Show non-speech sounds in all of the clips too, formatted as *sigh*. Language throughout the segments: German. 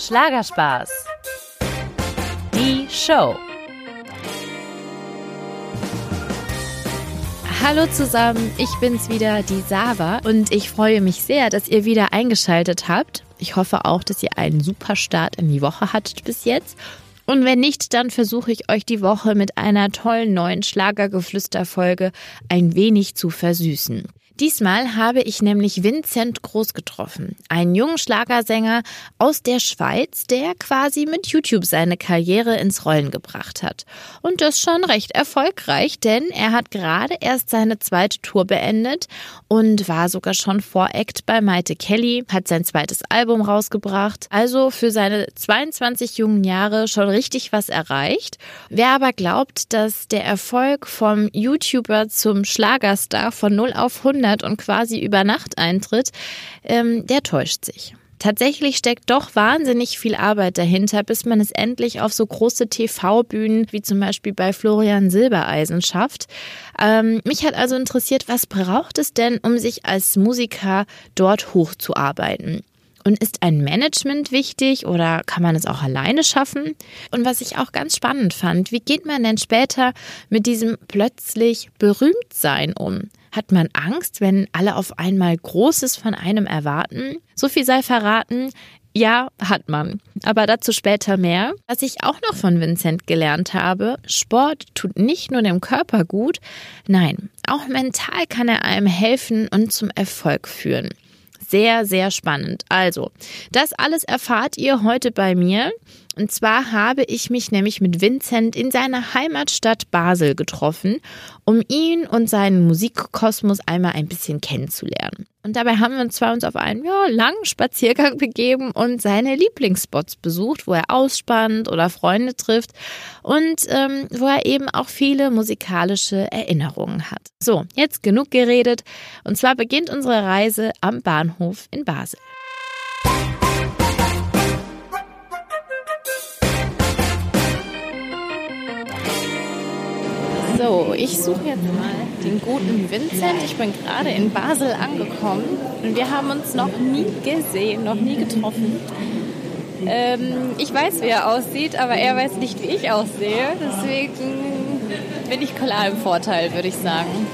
Schlagerspaß. Die Show. Hallo zusammen, ich bin's wieder, die Sava, und ich freue mich sehr, dass ihr wieder eingeschaltet habt. Ich hoffe auch, dass ihr einen super Start in die Woche hattet bis jetzt. Und wenn nicht, dann versuche ich euch die Woche mit einer tollen neuen Schlagergeflüsterfolge ein wenig zu versüßen. Diesmal habe ich nämlich Vincent Groß getroffen, einen jungen Schlagersänger aus der Schweiz, der quasi mit YouTube seine Karriere ins Rollen gebracht hat. Und das schon recht erfolgreich, denn er hat gerade erst seine zweite Tour beendet und war sogar schon Voract bei Maite Kelly, hat sein zweites Album rausgebracht. Also für seine 22 jungen Jahre schon richtig was erreicht. Wer aber glaubt, dass der Erfolg vom YouTuber zum Schlagerstar von 0 auf 100 verändert und quasi über Nacht eintritt, ähm, der täuscht sich. Tatsächlich steckt doch wahnsinnig viel Arbeit dahinter, bis man es endlich auf so große TV-Bühnen wie zum Beispiel bei Florian Silbereisen schafft. Ähm, mich hat also interessiert, was braucht es denn, um sich als Musiker dort hochzuarbeiten? Und ist ein Management wichtig oder kann man es auch alleine schaffen? Und was ich auch ganz spannend fand, wie geht man denn später mit diesem plötzlich Berühmtsein um? Hat man Angst, wenn alle auf einmal Großes von einem erwarten? So viel sei verraten. Ja, hat man. Aber dazu später mehr. Was ich auch noch von Vincent gelernt habe, Sport tut nicht nur dem Körper gut, nein, auch mental kann er einem helfen und zum Erfolg führen sehr, sehr spannend. Also, das alles erfahrt ihr heute bei mir. Und zwar habe ich mich nämlich mit Vincent in seiner Heimatstadt Basel getroffen, um ihn und seinen Musikkosmos einmal ein bisschen kennenzulernen. Und dabei haben wir uns zwar uns auf einen ja, langen Spaziergang begeben und seine Lieblingsspots besucht, wo er ausspannt oder Freunde trifft und ähm, wo er eben auch viele musikalische Erinnerungen hat. So, jetzt genug geredet. Und zwar beginnt unsere Reise am Bahnhof in Basel. Ich suche jetzt mal den guten Vincent. Ich bin gerade in Basel angekommen und wir haben uns noch nie gesehen, noch nie getroffen. Ähm, ich weiß, wie er aussieht, aber er weiß nicht, wie ich aussehe. Deswegen bin ich klar im Vorteil, würde ich sagen.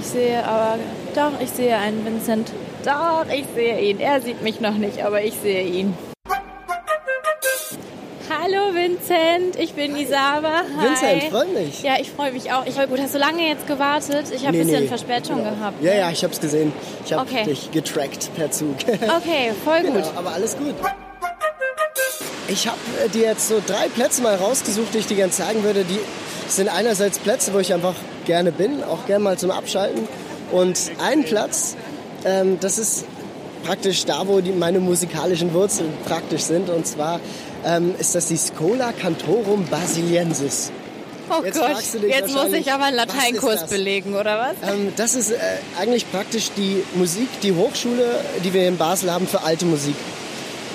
Ich sehe aber, doch, ich sehe einen Vincent. Doch, ich sehe ihn. Er sieht mich noch nicht, aber ich sehe ihn. Hallo Vincent, ich bin Isaba. Hi. Vincent, freut mich. Ja, ich freue mich auch. Ich gut, hast du lange jetzt gewartet? Ich habe nee, ein bisschen nee. Verspätung genau. gehabt. Ja, ja, ich habe es gesehen. Ich habe okay. dich getrackt per Zug. *laughs* Okay, voll gut. Genau, aber alles gut. Ich habe äh, dir jetzt so drei Plätze mal rausgesucht, die ich dir gerne sagen würde. Die sind einerseits Plätze, wo ich einfach gerne bin, auch gerne mal zum Abschalten. Und ein Platz, ähm, das ist praktisch da, wo die, meine musikalischen Wurzeln praktisch sind. Und zwar ähm, ist das die Schola Cantorum Basiliensis. Oh jetzt Gott, jetzt muss ich aber einen Lateinkurs belegen, oder was? Ähm, das ist äh, eigentlich praktisch die Musik, die Hochschule, die wir in Basel haben für alte Musik.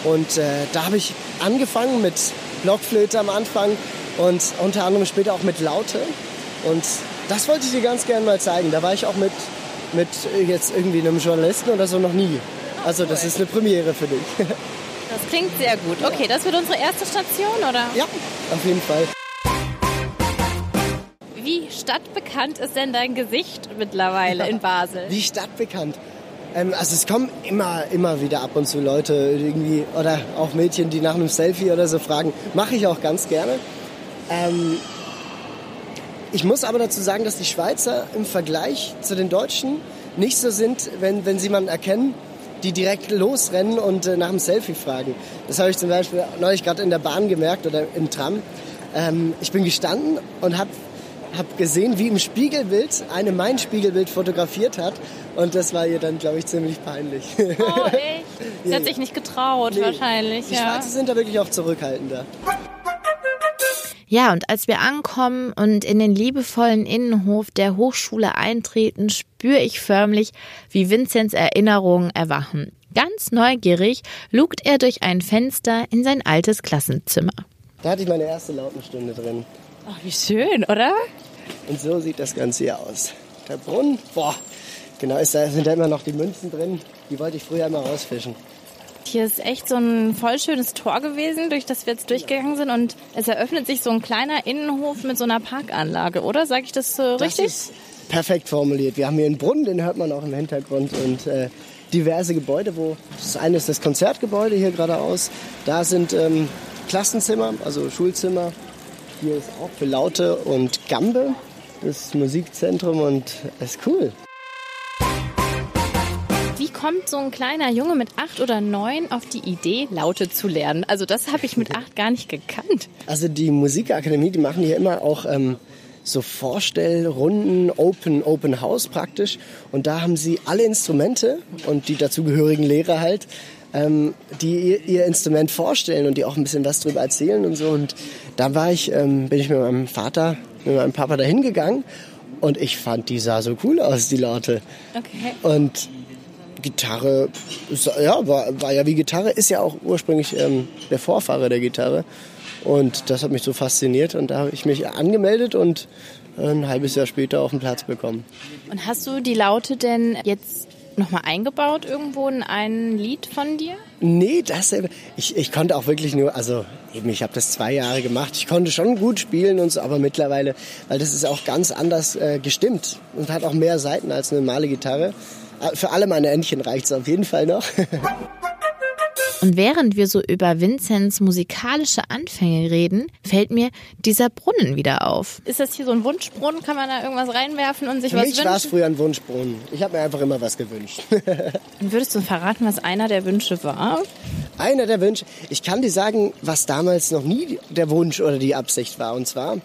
Und äh, da habe ich angefangen mit Blockflöte am Anfang und unter anderem später auch mit Laute. Und das wollte ich dir ganz gerne mal zeigen. Da war ich auch mit, mit jetzt irgendwie einem Journalisten oder so noch nie. Also das ist eine Premiere für dich. *laughs* Das klingt sehr gut. Okay, das wird unsere erste Station, oder? Ja, auf jeden Fall. Wie stadtbekannt ist denn dein Gesicht mittlerweile in Basel? Wie stadtbekannt? Ähm, also es kommen immer, immer wieder ab und zu Leute irgendwie oder auch Mädchen, die nach einem Selfie oder so fragen. Mache ich auch ganz gerne. Ähm, ich muss aber dazu sagen, dass die Schweizer im Vergleich zu den Deutschen nicht so sind, wenn, wenn sie man erkennen, die direkt losrennen und äh, nach dem Selfie fragen. Das habe ich zum Beispiel neulich gerade in der Bahn gemerkt oder im Tram. Ähm, ich bin gestanden und habe hab gesehen, wie im Spiegelbild eine mein Spiegelbild fotografiert hat. Und das war ihr dann, glaube ich, ziemlich peinlich. Oh, echt? *laughs* Sie ja, hat sich nicht getraut, nee. wahrscheinlich. Die ja. Schwarze sind da wirklich auch zurückhaltender. Ja, und als wir ankommen und in den liebevollen Innenhof der Hochschule eintreten, spüre ich förmlich, wie Vinzenz Erinnerungen erwachen. Ganz neugierig lugt er durch ein Fenster in sein altes Klassenzimmer. Da hatte ich meine erste Lautenstunde drin. Ach, wie schön, oder? Und so sieht das Ganze hier aus. Der Brunnen, boah, genau, ist da, sind da immer noch die Münzen drin. Die wollte ich früher immer rausfischen. Hier ist echt so ein voll schönes Tor gewesen, durch das wir jetzt durchgegangen sind. Und es eröffnet sich so ein kleiner Innenhof mit so einer Parkanlage, oder? Sag ich das so richtig? Das ist perfekt formuliert. Wir haben hier einen Brunnen, den hört man auch im Hintergrund. Und äh, diverse Gebäude, wo das eine ist das Konzertgebäude hier geradeaus. Da sind ähm, Klassenzimmer, also Schulzimmer. Hier ist auch für Laute und Gambe das Musikzentrum und es ist cool. Kommt so ein kleiner Junge mit acht oder neun auf die Idee, Laute zu lernen? Also das habe ich mit acht gar nicht gekannt. Also die Musikakademie, die machen hier immer auch ähm, so Vorstellrunden, Open, Open House praktisch. Und da haben sie alle Instrumente und die dazugehörigen Lehrer halt, ähm, die ihr, ihr, Instrument vorstellen und die auch ein bisschen was drüber erzählen und so. Und da war ich, ähm, bin ich mit meinem Vater, mit meinem Papa dahin gegangen und ich fand, die sah so cool aus, die Laute. Okay. Und Gitarre, ja, war, war ja wie Gitarre, ist ja auch ursprünglich ähm, der Vorfahre der Gitarre. Und das hat mich so fasziniert und da habe ich mich angemeldet und ein halbes Jahr später auf den Platz bekommen. Und hast du die Laute denn jetzt nochmal eingebaut irgendwo in ein Lied von dir? Nee, das ich, ich konnte auch wirklich nur, also eben, ich habe das zwei Jahre gemacht. Ich konnte schon gut spielen und so, aber mittlerweile, weil das ist auch ganz anders äh, gestimmt und hat auch mehr Seiten als eine normale Gitarre. Für alle meine Entchen reicht es auf jeden Fall noch. Und während wir so über Vinzenz musikalische Anfänge reden, fällt mir dieser Brunnen wieder auf. Ist das hier so ein Wunschbrunnen? Kann man da irgendwas reinwerfen und sich Für was mich wünschen? war es früher ein Wunschbrunnen. Ich habe mir einfach immer was gewünscht. *laughs* Und würdest du verraten, was einer der Wünsche war? Einer der Wünsche. Ich kann dir sagen, was damals noch nie der Wunsch oder die Absicht war. Und zwar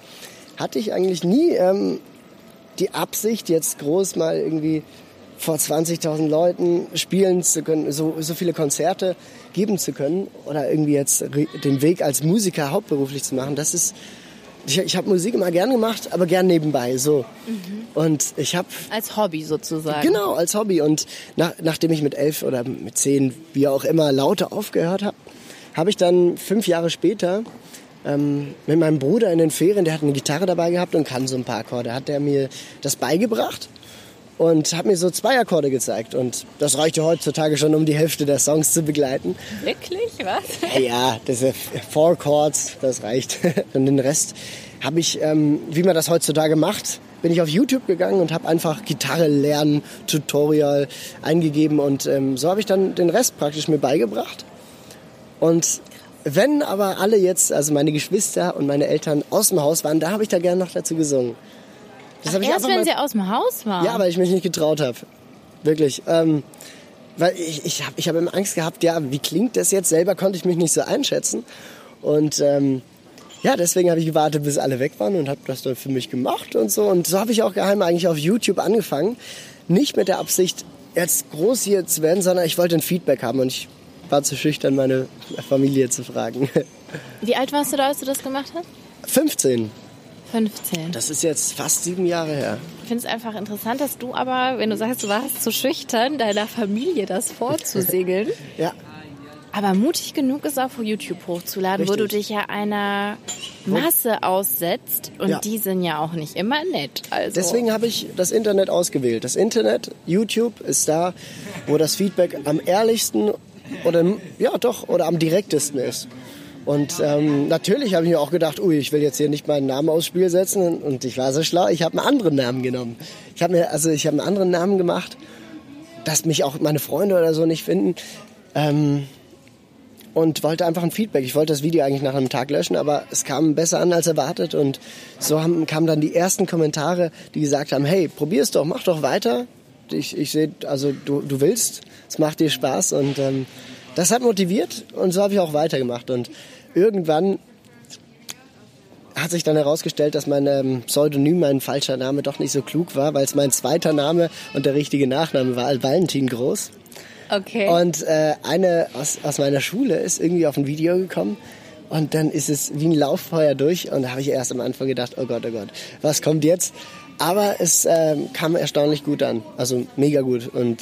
hatte ich eigentlich nie ähm, die Absicht, jetzt groß mal irgendwie vor 20.000 Leuten spielen zu können, so, so viele Konzerte geben zu können oder irgendwie jetzt den Weg als Musiker hauptberuflich zu machen. Das ist, ich, ich habe Musik immer gern gemacht, aber gern nebenbei, so. Mhm. Und ich habe... Als Hobby sozusagen. Genau, als Hobby. Und nach, nachdem ich mit elf oder mit zehn, wie auch immer, Laute aufgehört habe, habe ich dann fünf Jahre später ähm, mit meinem Bruder in den Ferien, der hat eine Gitarre dabei gehabt und kann so ein paar Akkorde, hat er mir das beigebracht und hat mir so zwei Akkorde gezeigt. Und das reichte heutzutage schon, um die Hälfte der Songs zu begleiten. Wirklich? Was? Ja, das Four Chords, das reicht. *laughs* Und den Rest habe ich, ähm, wie man das heutzutage macht, bin ich auf YouTube gegangen und habe einfach Gitarre lernen, Tutorial eingegeben und ähm, so habe ich dann den Rest praktisch mir beigebracht. Und wenn aber alle jetzt, also meine Geschwister und meine Eltern aus dem Haus waren, da habe ich da gerne noch dazu gesungen. Das Ach, erst wenn mal, sie aus dem Haus waren? Ja, weil ich mich nicht getraut habe. Wirklich. Ähm, weil ich, ich habe ich hab immer Angst gehabt, ja, wie klingt das jetzt? Selber konnte ich mich nicht so einschätzen. Und ähm, ja, deswegen habe ich gewartet, bis alle weg waren und habe das dann für mich gemacht und so. Und so habe ich auch geheim eigentlich auf YouTube angefangen. Nicht mit der Absicht, jetzt groß hier zu werden, sondern ich wollte ein Feedback haben und ich war zu schüchtern, meine Familie zu fragen. *laughs* Wie alt warst du da, als du das gemacht hast? 15. 15. Das ist jetzt fast sieben Jahre her. Ich finde es einfach interessant, dass du aber, wenn du sagst, du warst zu schüchtern, deiner Familie das vorzusingen. *laughs* ja. Aber mutig genug ist auch auf YouTube hochzuladen, Richtig. wo du dich ja einer Masse aussetzt. Und ja. die sind ja auch nicht immer nett. Also. Deswegen habe ich das Internet ausgewählt. Das Internet, YouTube, ist da, wo das Feedback am ehrlichsten oder ja doch oder am direktesten ist. Und ähm, natürlich habe ich mir auch gedacht, ui, ich will jetzt hier nicht meinen Namen aufs Spiel setzen. Und ich war so schlau, ich habe einen anderen Namen genommen. Ich habe mir, also ich habe einen anderen Namen gemacht, dass mich auch meine Freunde oder so nicht finden. Ähm, und wollte einfach ein Feedback. Ich wollte das Video eigentlich nach einem Tag löschen, aber es kam besser an als erwartet. Und so haben, kamen dann die ersten Kommentare, die gesagt haben, hey, probier's doch, mach doch weiter. Ich, ich sehe, also du, du willst, es macht dir Spaß. Und ähm, das hat motiviert und so habe ich auch weitergemacht. Und irgendwann hat sich dann herausgestellt, dass mein ähm, Pseudonym, mein falscher Name, doch nicht so klug war, weil es mein zweiter Name und der richtige Nachname war, Al Valentin Groß. Okay. Und äh, eine aus, aus meiner Schule ist irgendwie auf ein Video gekommen und dann ist es wie ein Lauffeuer durch und da habe ich erst am Anfang gedacht, oh Gott, oh Gott, was kommt jetzt? Aber es äh, kam erstaunlich gut an, also mega gut und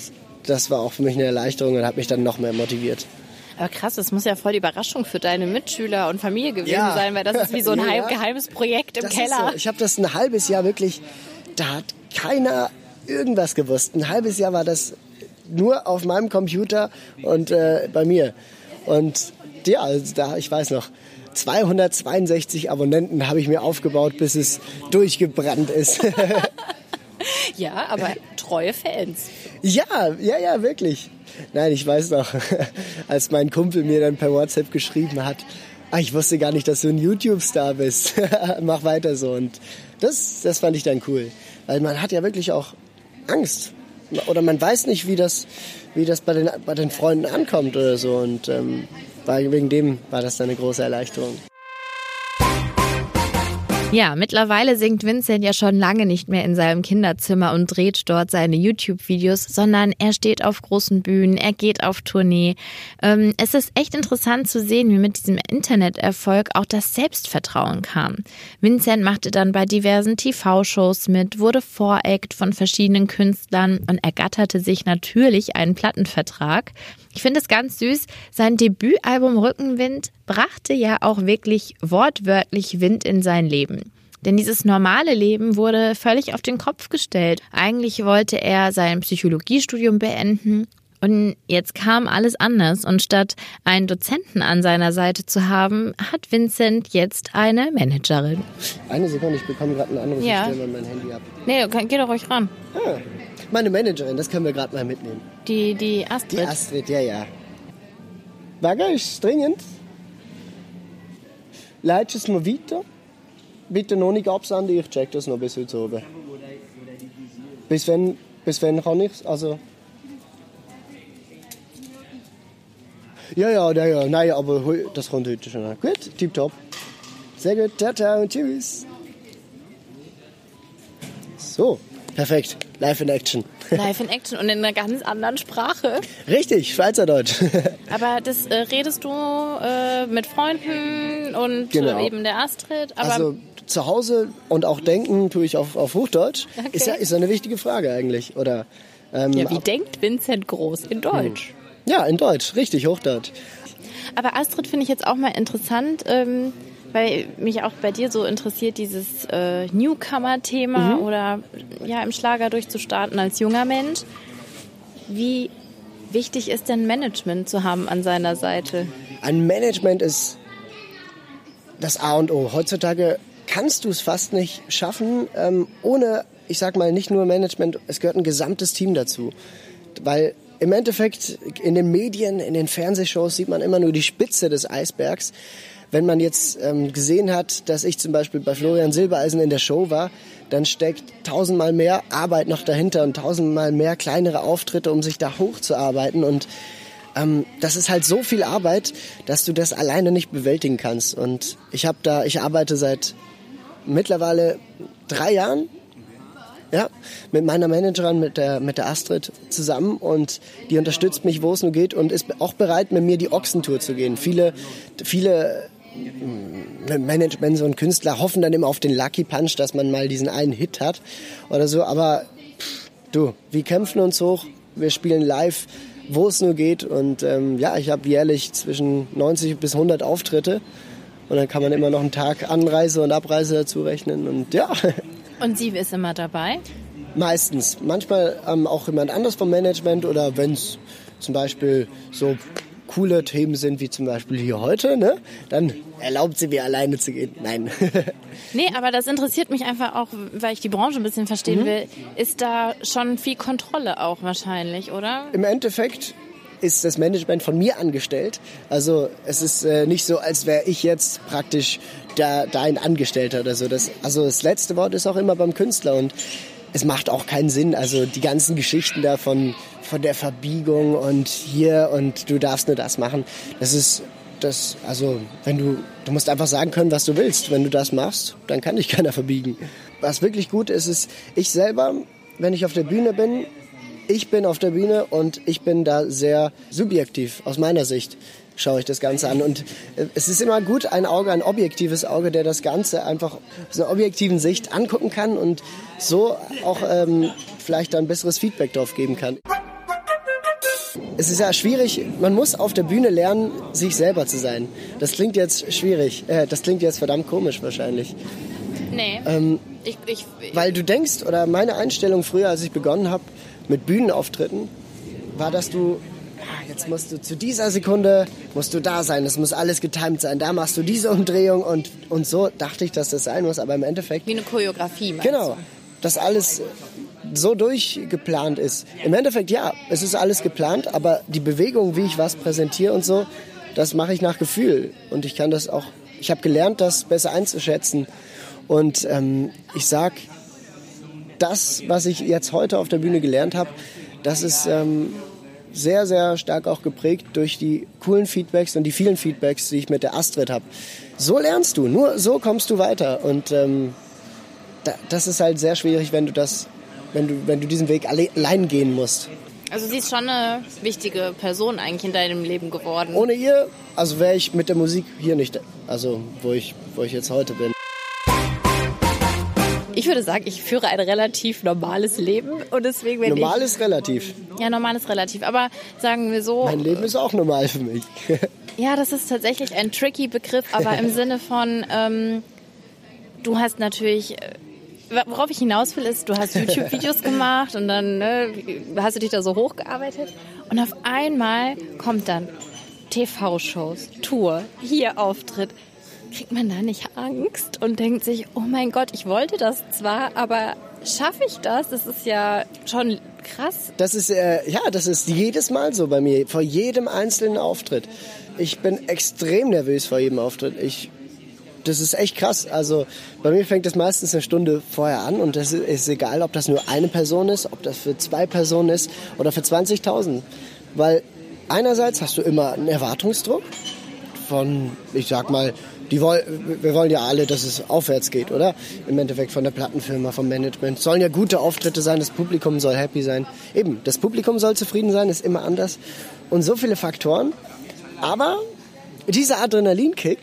das war auch für mich eine Erleichterung und hat mich dann noch mehr motiviert. Aber krass, das muss ja voll die Überraschung für deine Mitschüler und Familie gewesen ja. sein, weil das ist wie so ein *laughs* ja. geheimes Projekt im das Keller. So. Ich habe das ein halbes Jahr wirklich, da hat keiner irgendwas gewusst. Ein halbes Jahr war das nur auf meinem Computer und äh, bei mir. Und ja, also da, ich weiß noch, 262 Abonnenten habe ich mir aufgebaut, bis es durchgebrannt ist. *laughs* ja, aber treue Fans. Ja, ja, ja, wirklich. Nein, ich weiß noch, *laughs* als mein Kumpel mir dann per WhatsApp geschrieben hat, ah, ich wusste gar nicht, dass du ein YouTube-Star bist. *laughs* Mach weiter so. Und das, das fand ich dann cool. Weil man hat ja wirklich auch Angst. Oder man weiß nicht, wie das, wie das bei, den, bei den Freunden ankommt oder so. Und ähm, wegen dem war das dann eine große Erleichterung. Ja, mittlerweile singt Vincent ja schon lange nicht mehr in seinem Kinderzimmer und dreht dort seine YouTube-Videos, sondern er steht auf großen Bühnen, er geht auf Tournee. Ähm, es ist echt interessant zu sehen, wie mit diesem Interneterfolg auch das Selbstvertrauen kam. Vincent machte dann bei diversen TV-Shows mit, wurde Voreact von verschiedenen Künstlern und ergatterte sich natürlich einen Plattenvertrag. Ich finde es ganz süß. Sein Debütalbum Rückenwind brachte ja auch wirklich wortwörtlich Wind in sein Leben. Denn dieses normale Leben wurde völlig auf den Kopf gestellt. Eigentlich wollte er sein Psychologiestudium beenden und jetzt kam alles anders und statt einen Dozenten an seiner Seite zu haben, hat Vincent jetzt eine Managerin. Eine Sekunde, ich bekomme gerade einen Anruf, ja. ich stelle mein Handy ab. Nee, geh doch ruhig ran. Ah, meine Managerin, das können wir gerade mal mitnehmen. Die, die Astrid? Die Astrid, ja, ja. Bagger ist dringend. Leitest es mir weiter? Bitte noch nicht absenden, ich check das noch bis heute oben. Bis wann, bis wann kann ich Also... Ja, ja, ja, ja, nein, aber das kommt heute schon. Gut, tipptopp. Sehr gut, ciao, ciao, tschüss. So, perfekt. Live in Action. *laughs* Live in Action und in einer ganz anderen Sprache. Richtig, Schweizerdeutsch. *laughs* aber das äh, redest du äh, mit Freunden und genau. äh, eben der Astrid. also zu Hause und auch denken tue ich auf, auf Hochdeutsch. Okay. Ist ja ist eine wichtige Frage eigentlich. Oder, ähm, ja, wie denkt Vincent Groß in Deutsch? Hm. Ja, in Deutsch, richtig, Hochdeutsch. Aber Astrid finde ich jetzt auch mal interessant. Ähm, weil mich auch bei dir so interessiert, dieses äh, Newcomer-Thema mhm. oder ja, im Schlager durchzustarten als junger Mensch. Wie wichtig ist denn Management zu haben an seiner Seite? Ein Management ist das A und O. Heutzutage kannst du es fast nicht schaffen, ähm, ohne, ich sag mal, nicht nur Management, es gehört ein gesamtes Team dazu. Weil im Endeffekt in den Medien, in den Fernsehshows sieht man immer nur die Spitze des Eisbergs wenn man jetzt ähm, gesehen hat, dass ich zum Beispiel bei Florian Silbereisen in der Show war, dann steckt tausendmal mehr Arbeit noch dahinter und tausendmal mehr kleinere Auftritte, um sich da hochzuarbeiten. Und ähm, das ist halt so viel Arbeit, dass du das alleine nicht bewältigen kannst. Und ich habe da, ich arbeite seit mittlerweile drei Jahren ja, mit meiner Managerin, mit der, mit der Astrid zusammen und die unterstützt mich, wo es nur geht und ist auch bereit, mit mir die Ochsentour zu gehen. Viele, viele Management und Künstler hoffen dann immer auf den Lucky Punch, dass man mal diesen einen Hit hat oder so. Aber pff, du, wir kämpfen uns hoch, wir spielen live, wo es nur geht. Und ähm, ja, ich habe jährlich zwischen 90 bis 100 Auftritte. Und dann kann man immer noch einen Tag Anreise und Abreise dazu rechnen. Und ja. *laughs* Und sie ist immer dabei? Meistens. Manchmal ähm, auch jemand anderes vom Management oder wenn es zum Beispiel so coole Themen sind, wie zum Beispiel hier heute, ne, dann erlaubt sie mir alleine zu gehen. Nein. *laughs* nee, aber das interessiert mich einfach auch, weil ich die Branche ein bisschen verstehen mhm. will. Ist da schon viel Kontrolle auch wahrscheinlich, oder? Im Endeffekt ist das Management von mir angestellt. Also es ist äh, nicht so, als wäre ich jetzt praktisch da, da ein Angestellter oder so. Das, also das letzte Wort ist auch immer beim Künstler und es macht auch keinen Sinn. Also die ganzen Geschichten da von, von der Verbiegung und hier und du darfst nur das machen. Das ist das, also wenn du, du musst einfach sagen können, was du willst. Wenn du das machst, dann kann dich keiner verbiegen. Was wirklich gut ist, ist, ich selber, wenn ich auf der Bühne bin, ich bin auf der Bühne und ich bin da sehr subjektiv aus meiner Sicht schaue ich das Ganze an. Und äh, es ist immer gut, ein Auge, ein objektives Auge, der das Ganze einfach aus einer objektiven Sicht angucken kann und so auch ähm, vielleicht ein besseres Feedback darauf geben kann. Es ist ja schwierig, man muss auf der Bühne lernen, sich selber zu sein. Das klingt jetzt schwierig, äh, das klingt jetzt verdammt komisch wahrscheinlich. Nee. Ähm, ich, ich, weil du denkst, oder meine Einstellung früher, als ich begonnen habe mit Bühnenauftritten, war, dass du jetzt musst du zu dieser Sekunde musst du da sein, das muss alles getimt sein. Da machst du diese Umdrehung und und so dachte ich, dass das sein muss, aber im Endeffekt wie eine Choreografie. Genau, du? dass alles so durchgeplant ist. Im Endeffekt ja, es ist alles geplant, aber die Bewegung, wie ich was präsentiere und so, das mache ich nach Gefühl und ich kann das auch. Ich habe gelernt, das besser einzuschätzen und ähm, ich sag, das, was ich jetzt heute auf der Bühne gelernt habe, das ist ähm, sehr, sehr stark auch geprägt durch die coolen Feedbacks und die vielen Feedbacks, die ich mit der Astrid habe. So lernst du, nur so kommst du weiter. Und ähm, da, das ist halt sehr schwierig, wenn du das, wenn du, wenn du diesen Weg allein gehen musst. Also sie ist schon eine wichtige Person eigentlich in deinem Leben geworden. Ohne ihr, also wäre ich mit der Musik hier nicht, also wo ich, wo ich jetzt heute bin. Ich würde sagen, ich führe ein relativ normales Leben und deswegen wenn Normal ich, ist relativ. Ja, normal ist relativ, aber sagen wir so. Mein Leben ist auch normal für mich. *laughs* ja, das ist tatsächlich ein tricky Begriff, aber im *laughs* Sinne von, ähm, du hast natürlich äh, worauf ich hinaus will, ist, du hast *laughs* YouTube-Videos gemacht und dann ne, hast du dich da so hochgearbeitet und auf einmal kommt dann TV-Shows, Tour, hier Auftritt, kriegt man da nicht Angst und denkt sich, oh mein Gott, ich wollte das zwar, aber schaffe ich das? Das ist ja schon krass. Das ist äh, ja, das ist jedes Mal so bei mir, vor jedem einzelnen Auftritt. Ich bin extrem nervös vor jedem Auftritt. Ich das ist echt krass. Also bei mir fängt das meistens eine Stunde vorher an und das ist egal, ob das nur eine Person ist, ob das für zwei Personen ist oder für 20.000. Weil einerseits hast du immer einen Erwartungsdruck von, ich sag mal, die woll, wir wollen ja alle, dass es aufwärts geht, oder? Im Endeffekt von der Plattenfirma, vom Management. Sollen ja gute Auftritte sein, das Publikum soll happy sein. Eben, das Publikum soll zufrieden sein, ist immer anders. Und so viele Faktoren. Aber dieser Adrenalinkick,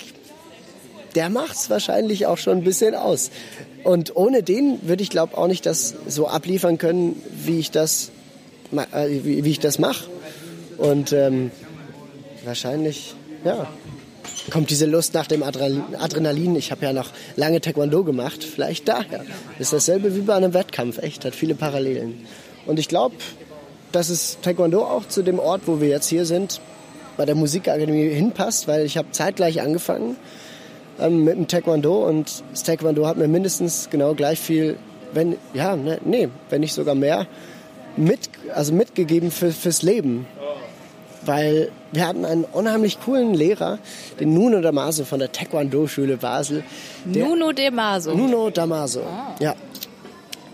der macht es wahrscheinlich auch schon ein bisschen aus. Und ohne den würde ich glaube auch nicht das so abliefern können, wie ich das, äh, wie ich das mache. Und ähm, wahrscheinlich, ja, kommt diese Lust nach dem Adrenalin. Ich habe ja noch lange Taekwondo gemacht, vielleicht daher. Ist dasselbe wie bei einem Wettkampf, echt, hat viele Parallelen. Und ich glaube, dass es Taekwondo auch zu dem Ort, wo wir jetzt hier sind, bei der Musikakademie hinpasst, weil ich habe zeitgleich angefangen ähm, mit dem Taekwondo und das Taekwondo hat mir mindestens genau gleich viel, wenn, ja, ne, nee, wenn nicht sogar mehr, mit, also mitgegeben für, fürs Leben weil wir hatten einen unheimlich coolen Lehrer, den Nuno Damaso von der Taekwondo-Schule Basel. Nuno Damaso? Nuno Damaso, ah. ja.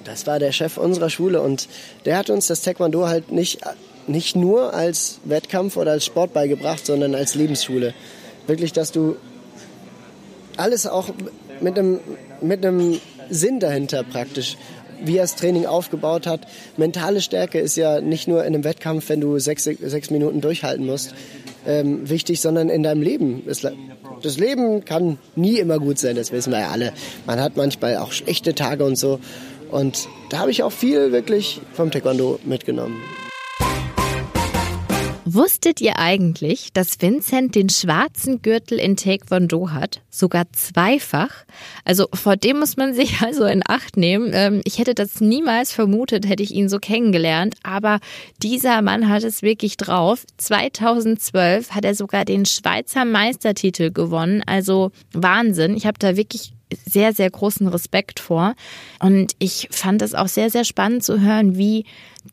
Das war der Chef unserer Schule und der hat uns das Taekwondo halt nicht, nicht nur als Wettkampf oder als Sport beigebracht, sondern als Lebensschule. Wirklich, dass du alles auch mit einem, mit einem Sinn dahinter praktisch wie er das Training aufgebaut hat. Mentale Stärke ist ja nicht nur in einem Wettkampf, wenn du sechs, sechs Minuten durchhalten musst, ähm, wichtig, sondern in deinem Leben. Das Leben kann nie immer gut sein, das wissen wir ja alle. Man hat manchmal auch schlechte Tage und so. Und da habe ich auch viel wirklich vom Taekwondo mitgenommen. Wusstet ihr eigentlich, dass Vincent den schwarzen Gürtel in Taekwondo hat? Sogar zweifach? Also vor dem muss man sich *laughs* also in Acht nehmen. Ähm, ich hätte das niemals vermutet, hätte ich ihn so kennengelernt. Aber dieser Mann hat es wirklich drauf. 2012 hat er sogar den Schweizer Meistertitel gewonnen. Also Wahnsinn. Ich habe da wirklich sehr, sehr großen Respekt vor. Und ich fand es auch sehr, sehr spannend zu hören, wie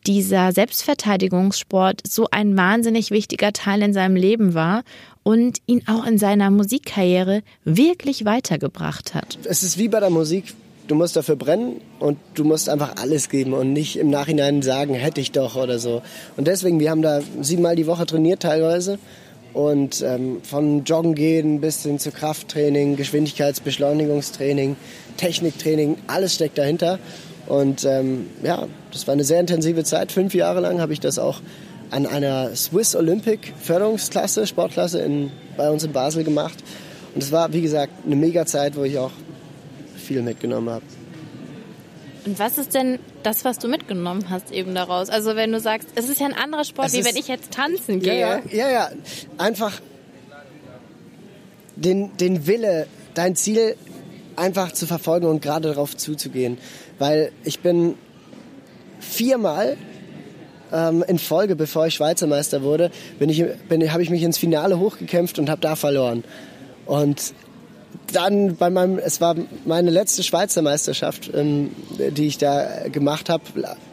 dieser Selbstverteidigungssport so ein wahnsinnig wichtiger Teil in seinem Leben war und ihn auch in seiner Musikkarriere wirklich weitergebracht hat. Es ist wie bei der Musik. Du musst dafür brennen und du musst einfach alles geben und nicht im Nachhinein sagen, hätte ich doch oder so. Und deswegen, wir haben da siebenmal die Woche trainiert teilweise und ähm, von Joggen gehen bis hin zu Krafttraining, Geschwindigkeitsbeschleunigungstraining, Techniktraining, alles steckt dahinter. Und ähm, ja, das war eine sehr intensive Zeit. Fünf Jahre lang habe ich das auch an einer Swiss Olympic Förderungsklasse, Sportklasse in, bei uns in Basel gemacht. Und es war, wie gesagt, eine mega Zeit, wo ich auch viel mitgenommen habe. Und was ist denn das, was du mitgenommen hast eben daraus? Also wenn du sagst, es ist ja ein anderer Sport, es wie wenn ich jetzt tanzen gehe. Ja, ja, ja. Einfach den, den Wille, dein Ziel einfach zu verfolgen und gerade darauf zuzugehen. Weil ich bin viermal ähm, in Folge, bevor ich Schweizer Meister wurde, bin ich, bin, habe ich mich ins Finale hochgekämpft und habe da verloren. Und dann bei meinem, es war meine letzte Schweizer Meisterschaft, ähm, die ich da gemacht habe,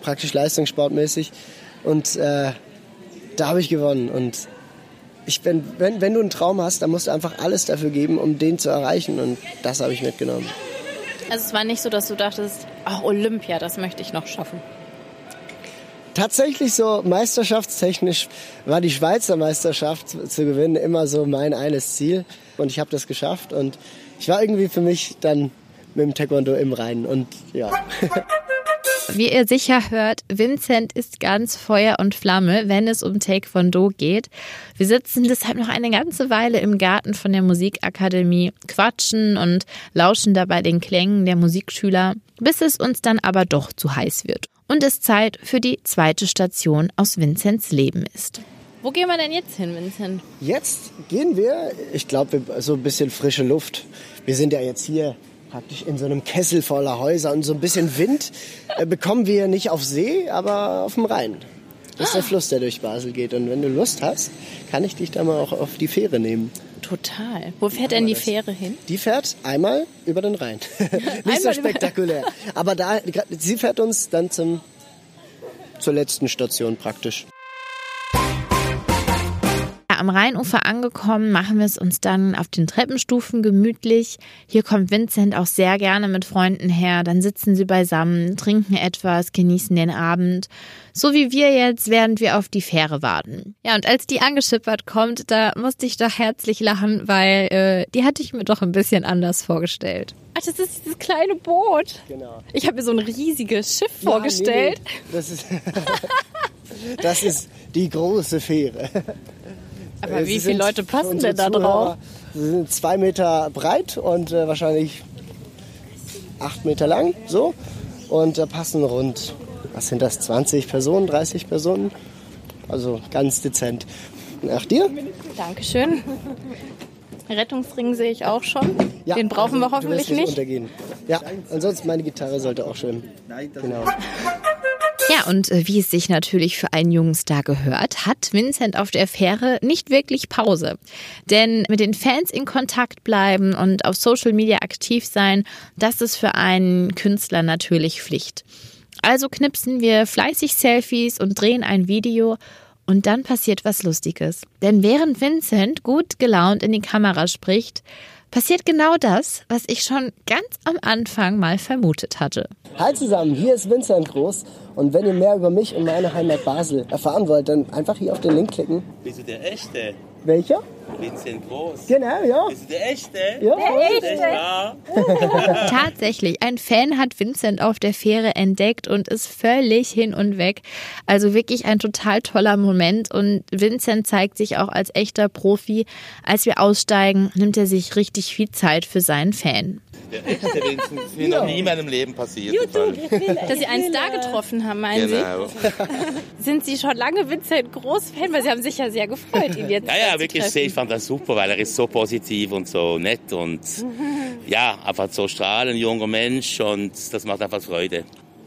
praktisch leistungssportmäßig. Und äh, da habe ich gewonnen. Und ich bin, wenn, wenn du einen Traum hast, dann musst du einfach alles dafür geben, um den zu erreichen. Und das habe ich mitgenommen. Also es war nicht so, dass du dachtest, ach Olympia, das möchte ich noch schaffen. Tatsächlich so meisterschaftstechnisch war die Schweizer Meisterschaft zu gewinnen immer so mein eines Ziel. Und ich habe das geschafft. Und ich war irgendwie für mich dann mit dem Taekwondo im Reinen. Und ja. *laughs* Wie ihr sicher hört, Vincent ist ganz Feuer und Flamme, wenn es um Taekwondo geht. Wir sitzen deshalb noch eine ganze Weile im Garten von der Musikakademie, quatschen und lauschen dabei den Klängen der Musikschüler, bis es uns dann aber doch zu heiß wird und es Zeit für die zweite Station aus Vincents Leben ist. Wo gehen wir denn jetzt hin, Vincent? Jetzt gehen wir, ich glaube, so ein bisschen frische Luft. Wir sind ja jetzt hier praktisch in so einem Kessel voller Häuser und so ein bisschen Wind äh, bekommen wir nicht auf See, aber auf dem Rhein. Das ist der Fluss, der durch Basel geht. Und wenn du Lust hast, kann ich dich da mal auch auf die Fähre nehmen. Total. Wo fährt denn die Fähre hin? Die fährt einmal über den Rhein. *laughs* Nicht so spektakulär. Aber da, sie fährt uns dann zum, zur letzten Station praktisch. Am Rheinufer angekommen, machen wir es uns dann auf den Treppenstufen gemütlich. Hier kommt Vincent auch sehr gerne mit Freunden her. Dann sitzen sie beisammen, trinken etwas, genießen den Abend. So wie wir jetzt, während wir auf die Fähre warten. Ja, und als die angeschippert kommt, da musste ich doch herzlich lachen, weil äh, die hatte ich mir doch ein bisschen anders vorgestellt. Ach, das ist dieses kleine Boot. Genau. Ich habe mir so ein riesiges Schiff ja, vorgestellt. Nee, nee. Das, ist *laughs* das ist die große Fähre. Aber äh, wie viele Leute passen denn da drauf? Sie sind zwei Meter breit und äh, wahrscheinlich acht Meter lang, so. Und da passen rund, was sind das, 20 Personen, 30 Personen? Also ganz dezent. Nach dir? Dankeschön. Rettungsring sehe ich auch schon. Ja, Den brauchen wir hoffentlich nicht. Untergehen. Ja, ansonsten meine Gitarre sollte auch schwimmen. Genau. Ja, und äh, wie es sich natürlich für einen jungen Star gehört, hat Vincent auf der Fähre nicht wirklich Pause. Denn mit den Fans in Kontakt bleiben und auf Social Media aktiv sein, das ist für einen Künstler natürlich Pflicht. Also knipsen wir fleißig Selfies und drehen ein Video und dann passiert was Lustiges. Denn während Vincent gut gelaunt in die Kamera spricht, passiert genau das, was ich schon ganz am Anfang mal vermutet hatte. Hi zusammen, hier ist Vincent Groß und wenn ihr mehr über mich und meine Heimat Basel erfahren wollt, dann einfach hier auf den Link klicken. Bist du der Echte? Welcher? Vincent Groß. Genau, ja. Bist du der Echte? Ja. Der Echte. Ja. *laughs* Tatsächlich, ein Fan hat Vincent auf der Fähre entdeckt und ist völlig hin und weg. Also wirklich ein total toller Moment und Vincent zeigt sich auch als echter Profi. Als wir aussteigen, nimmt er sich richtig viel Zeit für seinen Fan. Der echte Vincent ist mir noch nie in meinem Leben passiert. Dass Sie einen Star getroffen haben, meinen genau. Sie? *laughs* Sind Sie schon lange Vincent Groß-Fan? Weil Sie haben sich ja sehr gefreut, ihn jetzt Ja, ja, wirklich sehr. Ich fand das super, weil er ist so positiv und so nett und ja, einfach so strahlend, junger Mensch und das macht einfach Freude.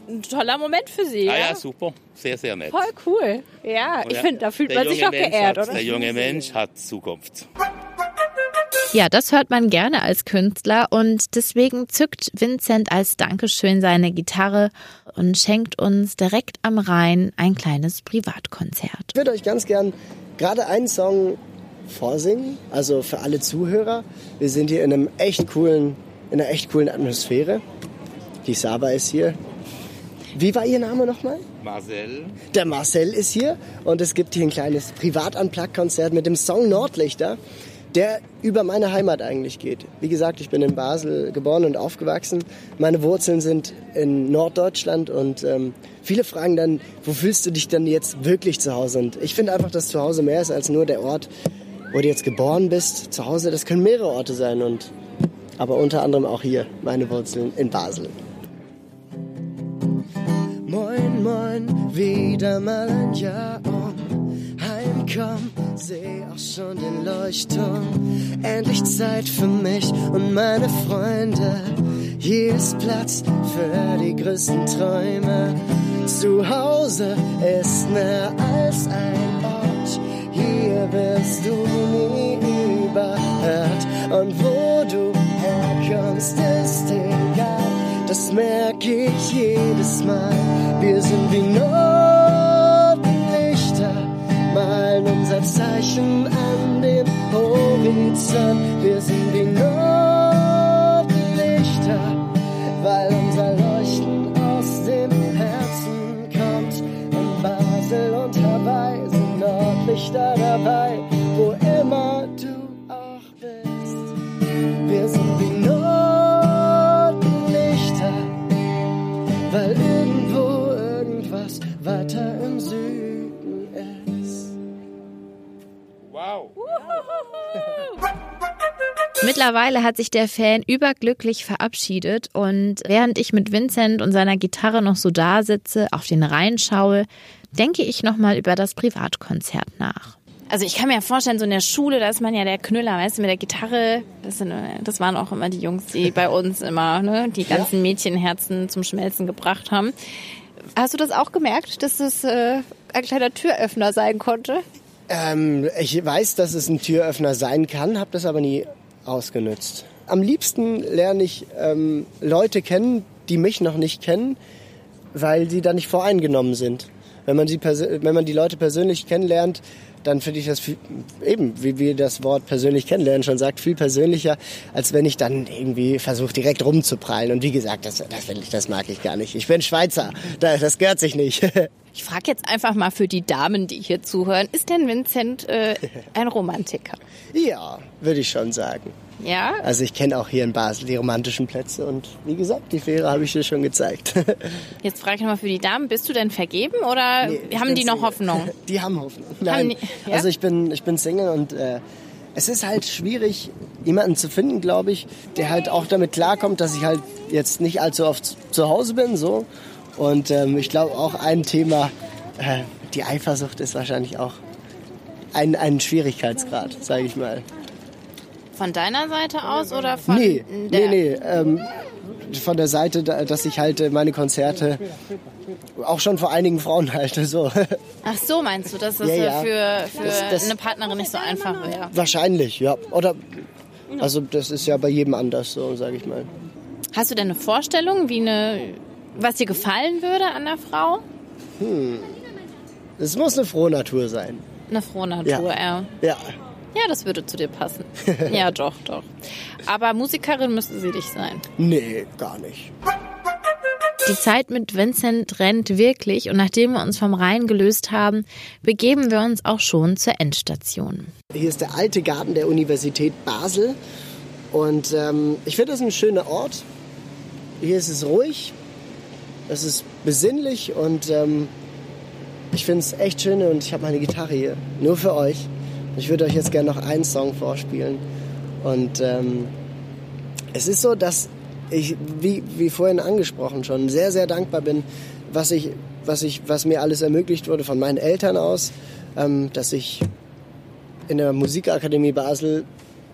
Ein toller Moment für Sie, ja? Ja, ja super. Sehr, sehr nett. Voll cool. Ja, und ich finde, da fühlt man sich auch Mensch geehrt, hat, oder? Der junge Mensch hat Zukunft. Ja, das hört man gerne als Künstler und deswegen zückt Vincent als Dankeschön seine Gitarre und schenkt uns direkt am Rhein ein kleines Privatkonzert. Ich würde euch ganz gern gerade einen Song vorsingen, also für alle Zuhörer. Wir sind hier in einem echt coolen, in einer echt coolen Atmosphäre. Die Saba ist hier. Wie war Ihr Name nochmal? Marcel. Der Marcel ist hier und es gibt hier ein kleines Privat-Unplugged-Konzert mit dem Song Nordlichter der über meine Heimat eigentlich geht. Wie gesagt, ich bin in Basel geboren und aufgewachsen. Meine Wurzeln sind in Norddeutschland und ähm, viele fragen dann, wo fühlst du dich denn jetzt wirklich zu Hause? Und ich finde einfach, dass zu Hause mehr ist als nur der Ort, wo du jetzt geboren bist. Zu Hause, das können mehrere Orte sein und aber unter anderem auch hier meine Wurzeln in Basel. Moin, moin, wieder mal ein Jahr um. Heimkomm, seh auch schon den Leuchtturm. Endlich Zeit für mich und meine Freunde. Hier ist Platz für die größten Träume. Zu Hause ist mehr als ein Ort. Hier wirst du nie überhört. Und wo du herkommst, ist egal. Das merke ich jedes Mal. Wir sind wie Notenlichter, Zeichen an den Horizont. Wir Mittlerweile hat sich der Fan überglücklich verabschiedet und während ich mit Vincent und seiner Gitarre noch so da sitze, auf den Rhein schaue, denke ich nochmal über das Privatkonzert nach. Also ich kann mir ja vorstellen, so in der Schule, da ist man ja der Knüller, weißt du, mit der Gitarre. Das, sind, das waren auch immer die Jungs, die *laughs* bei uns immer ne, die ganzen Mädchenherzen zum Schmelzen gebracht haben. Hast du das auch gemerkt, dass es äh, ein kleiner Türöffner sein konnte? Ähm, ich weiß, dass es ein Türöffner sein kann, habe das aber nie ausgenutzt. Am liebsten lerne ich ähm, Leute kennen, die mich noch nicht kennen, weil sie da nicht voreingenommen sind. Wenn man, sie wenn man die Leute persönlich kennenlernt, dann finde ich das viel, eben, wie, wie das Wort persönlich kennenlernen schon sagt, viel persönlicher, als wenn ich dann irgendwie versuche, direkt rumzuprallen. Und wie gesagt, das, das, ich, das mag ich gar nicht. Ich bin Schweizer, da- das gehört sich nicht. *laughs* Ich frage jetzt einfach mal für die Damen, die hier zuhören, ist denn Vincent äh, *laughs* ein Romantiker? ja, würde ich schon sagen. Ja? Also ich kenne auch hier in Basel die romantischen Plätze und wie gesagt, die Fähre habe ich dir schon gezeigt. *laughs* Jetzt frage ich nochmal für die Damen, bist du denn vergeben oder Nee, haben die noch Single. Hoffnung? *laughs* Die haben Hoffnung. Nein, die- ja? also ich bin, ich bin Single und äh, es ist halt schwierig, jemanden zu finden, glaube ich, der halt auch damit klarkommt, dass ich halt jetzt nicht allzu oft zu Hause bin, so. Und ähm, ich glaube auch ein Thema, äh, die Eifersucht ist wahrscheinlich auch ein, ein Schwierigkeitsgrad, sage ich mal. Von deiner Seite aus oder von Nee, der? nee, nee. Ähm, von der Seite, da- dass ich halt äh, meine Konzerte auch schon vor einigen Frauen halte. So. *laughs* Ach so, meinst du, dass das Ja, ja. für, für Das- das- eine Partnerin nicht so einfach wäre? Wahrscheinlich, ja. Oder also das ist ja bei jedem anders, so sage ich mal. Hast du denn eine Vorstellung, wie eine, was dir gefallen würde an der Frau? Es muss eine frohe Natur sein. Eine frohe Natur, ja. Ja. Ja, das würde zu dir passen. *laughs* ja, doch, doch. Aber Musikerin müsste sie nicht sein. Nee, gar nicht. Die Zeit mit Vincent rennt wirklich und nachdem wir uns vom Rhein gelöst haben, begeben wir uns auch schon zur Endstation. Hier ist der alte Garten der Universität Basel. Und ähm, ich finde das ein schöner Ort. Hier ist es ruhig, es ist besinnlich und ähm, ich finde es echt schön und ich habe meine Gitarre hier. Nur für euch. Ich würde euch jetzt gerne noch einen Song vorspielen. Und ähm, es ist so, dass ich, wie, wie vorhin angesprochen, schon sehr, sehr dankbar bin, was, ich, was, ich, was mir alles ermöglicht wurde von meinen Eltern aus, ähm, dass ich in der Musikakademie Basel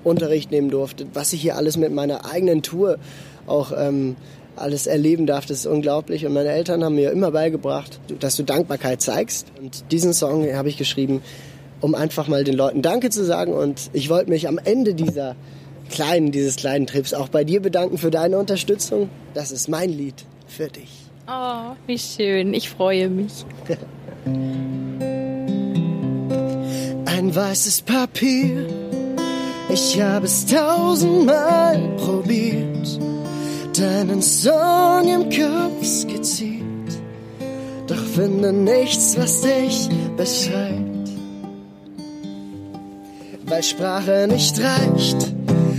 Unterricht nehmen durfte, was ich hier alles mit meiner eigenen Tour auch ähm, alles erleben darf, das ist unglaublich. Und meine Eltern haben mir immer beigebracht, dass du Dankbarkeit zeigst. Und diesen Song habe ich geschrieben, um einfach mal den Leuten Danke zu sagen. Und ich wollte mich am Ende dieser kleinen, dieses kleinen Trips auch bei dir bedanken für deine Unterstützung. Das ist mein Lied für dich. Oh, wie schön. Ich freue mich. *laughs* Ein weißes Papier, ich habe es tausendmal probiert, deinen Song im Kopf skizziert, doch finde nichts, was dich beschreibt. Weil Sprache nicht reicht,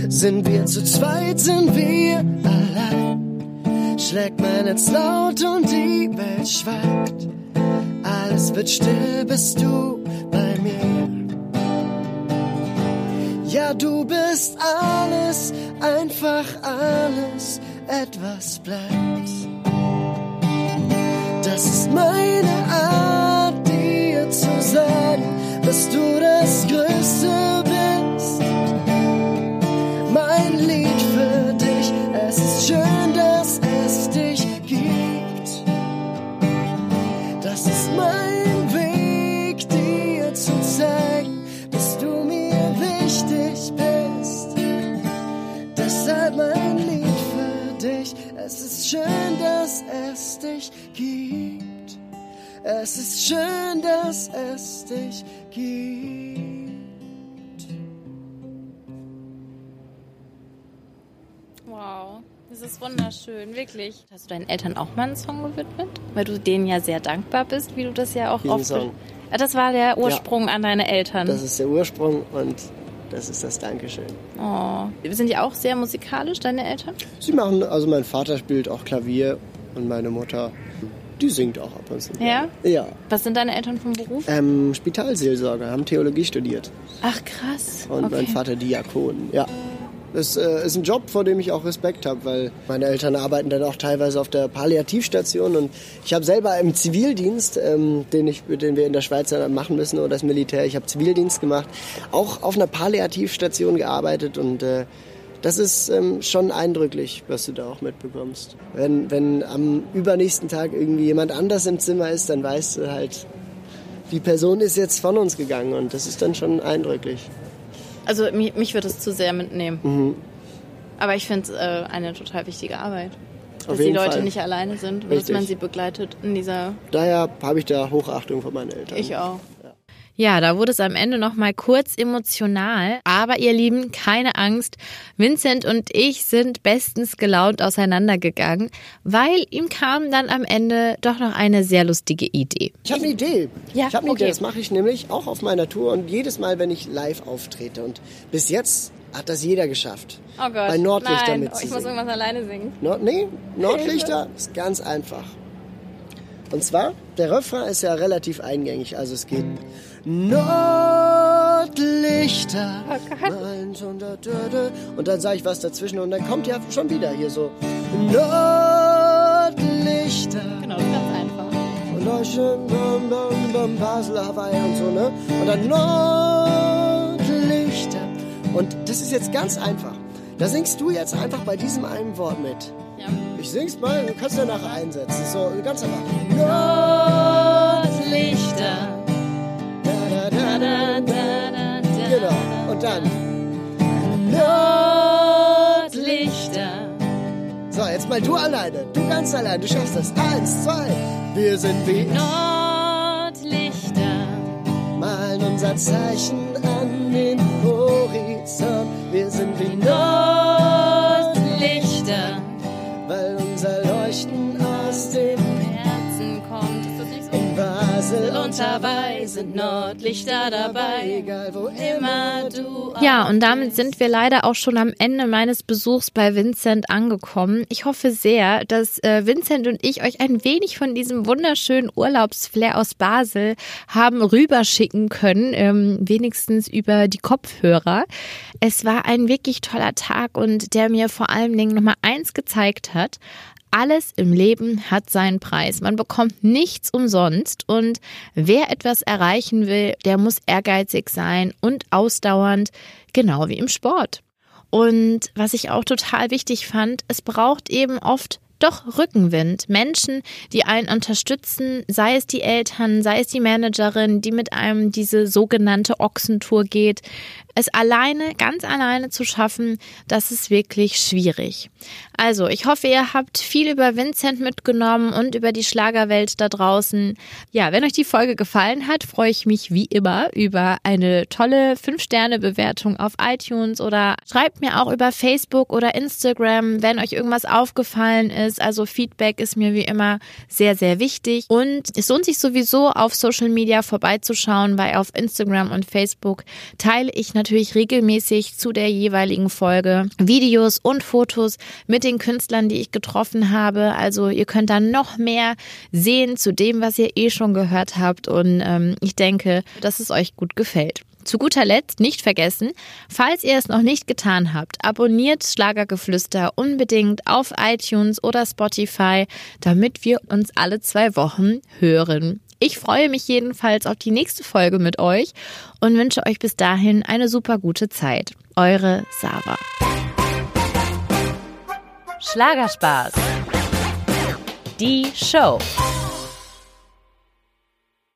sind wir zu zweit, sind wir allein. Schlägt mein Herz laut und die Welt schweigt. Alles wird still, bist du bei mir. Ja, du bist alles, einfach alles, etwas bleibt. Das ist meine Art, dir zu sagen, dass du das Größte ist schön, dass es dich gibt. Es ist schön, dass es dich gibt. Wow, das ist wunderschön, wirklich. Hast du deinen Eltern auch mal einen Song gewidmet? Weil du denen ja sehr dankbar bist, wie du das ja auch Diesen oft. Song. Ja, Das war der Ursprung an deine Eltern. Das ist der Ursprung und das ist das Dankeschön. oh. Sind die auch sehr musikalisch, deine Eltern? Sie machen, also mein Vater spielt auch Klavier und meine Mutter, die singt auch ab und zu. Ja? Ja. Was sind deine Eltern vom Beruf? Ähm, Spitalseelsorger, haben Theologie studiert. Ach krass. Und mein okay. Vater Diakon, ja. Das äh, ist ein Job, vor dem ich auch Respekt habe, weil meine Eltern arbeiten dann auch teilweise auf der Palliativstation und ich habe selber im Zivildienst, ähm, den, ich, den wir in der Schweiz machen müssen oder das Militär, ich habe Zivildienst gemacht, auch auf einer Palliativstation gearbeitet und äh, das ist ähm, schon eindrücklich, was du da auch mitbekommst. Wenn, wenn am übernächsten Tag irgendwie jemand anders im Zimmer ist, dann weißt du halt, die Person ist jetzt von uns gegangen und das ist dann schon eindrücklich. Also mich, mich wird es zu sehr mitnehmen. Mhm. Aber ich finde es äh, eine total wichtige Arbeit. Dass Auf die Leute Fall. nicht alleine sind und dass Richtig. man sie begleitet in dieser. Daher habe ich da Hochachtung vor meinen Eltern. Ich auch. Ja, da wurde es am Ende noch mal kurz emotional. Aber ihr Lieben, keine Angst. Vincent und ich sind bestens gelaunt auseinandergegangen, weil ihm kam dann am Ende doch noch eine sehr lustige Idee. Ich habe eine Idee. Ja, ich habe eine okay. Idee. Das mache ich nämlich auch auf meiner Tour und jedes Mal, wenn ich live auftrete. Und bis jetzt hat das jeder geschafft. Oh Gott. Bei Nordlichter Nein, oh, ich muss irgendwas alleine singen. Nord nee, *laughs* Nordlichter ist ganz einfach. Und zwar, der Refrain ist ja relativ eingängig. Also es geht Nordlichter. da. Und dann sage ich was dazwischen und dann kommt ja schon wieder hier so Nordlichter. Genau, ganz einfach. Und bam, bam, Basel, Hawaii und so, ne? Und dann Nordlichter. Und das ist jetzt ganz einfach. Da singst du jetzt einfach bei diesem einen Wort mit. Ja. Ich sing's mal, du kannst ja nachher einsetzen. So, ganz einfach. Nordlichter. Genau. Und dann. Nordlichter. So, jetzt mal du alleine. Du ganz allein. Du schaffst das. Eins, zwei. Wir sind wie Nordlichter. malen unser Zeichen an dabei sind Nordlichter dabei. Egal wo Immer du. Ja, und damit sind wir leider auch schon am Ende meines Besuchs bei Vincent angekommen. Ich hoffe sehr, dass äh, Vincent und ich euch ein wenig von diesem wunderschönen Urlaubsflair aus Basel haben rüberschicken können, ähm, wenigstens über die Kopfhörer. Es war ein wirklich toller Tag und der mir vor allen Dingen nochmal eins gezeigt hat. Alles im Leben hat seinen Preis. Man bekommt nichts umsonst und wer etwas erreichen will, der muss ehrgeizig sein und ausdauernd, genau wie im Sport. Und was ich auch total wichtig fand, es braucht eben oft doch Rückenwind. Menschen, die einen unterstützen, sei es die Eltern, sei es die Managerin, die mit einem diese sogenannte Ochsentour geht. Es alleine, ganz alleine zu schaffen, das ist wirklich schwierig. Also, ich hoffe, ihr habt viel über Vincent mitgenommen und über die Schlagerwelt da draußen. Ja, wenn euch die Folge gefallen hat, freue ich mich wie immer über eine tolle 5-Sterne-Bewertung auf iTunes oder schreibt mir auch über Facebook oder Instagram, wenn euch irgendwas aufgefallen ist. Also Feedback ist mir wie immer sehr, sehr wichtig. Und es lohnt sich sowieso auf Social Media vorbeizuschauen, weil auf Instagram und Facebook teile ich natürlich regelmäßig zu der jeweiligen Folge Videos und Fotos mit den Künstlern, die ich getroffen habe. Also ihr könnt dann noch mehr sehen zu dem, was ihr eh schon gehört habt. Und ähm, ich denke, dass es euch gut gefällt. Zu guter Letzt nicht vergessen, falls ihr es noch nicht getan habt, abonniert Schlagergeflüster unbedingt auf iTunes oder Spotify, damit wir uns alle zwei Wochen hören. Ich freue mich jedenfalls auf die nächste Folge mit euch und wünsche euch bis dahin eine super gute Zeit. Eure Sarah. Schlagerspaß. Die Show.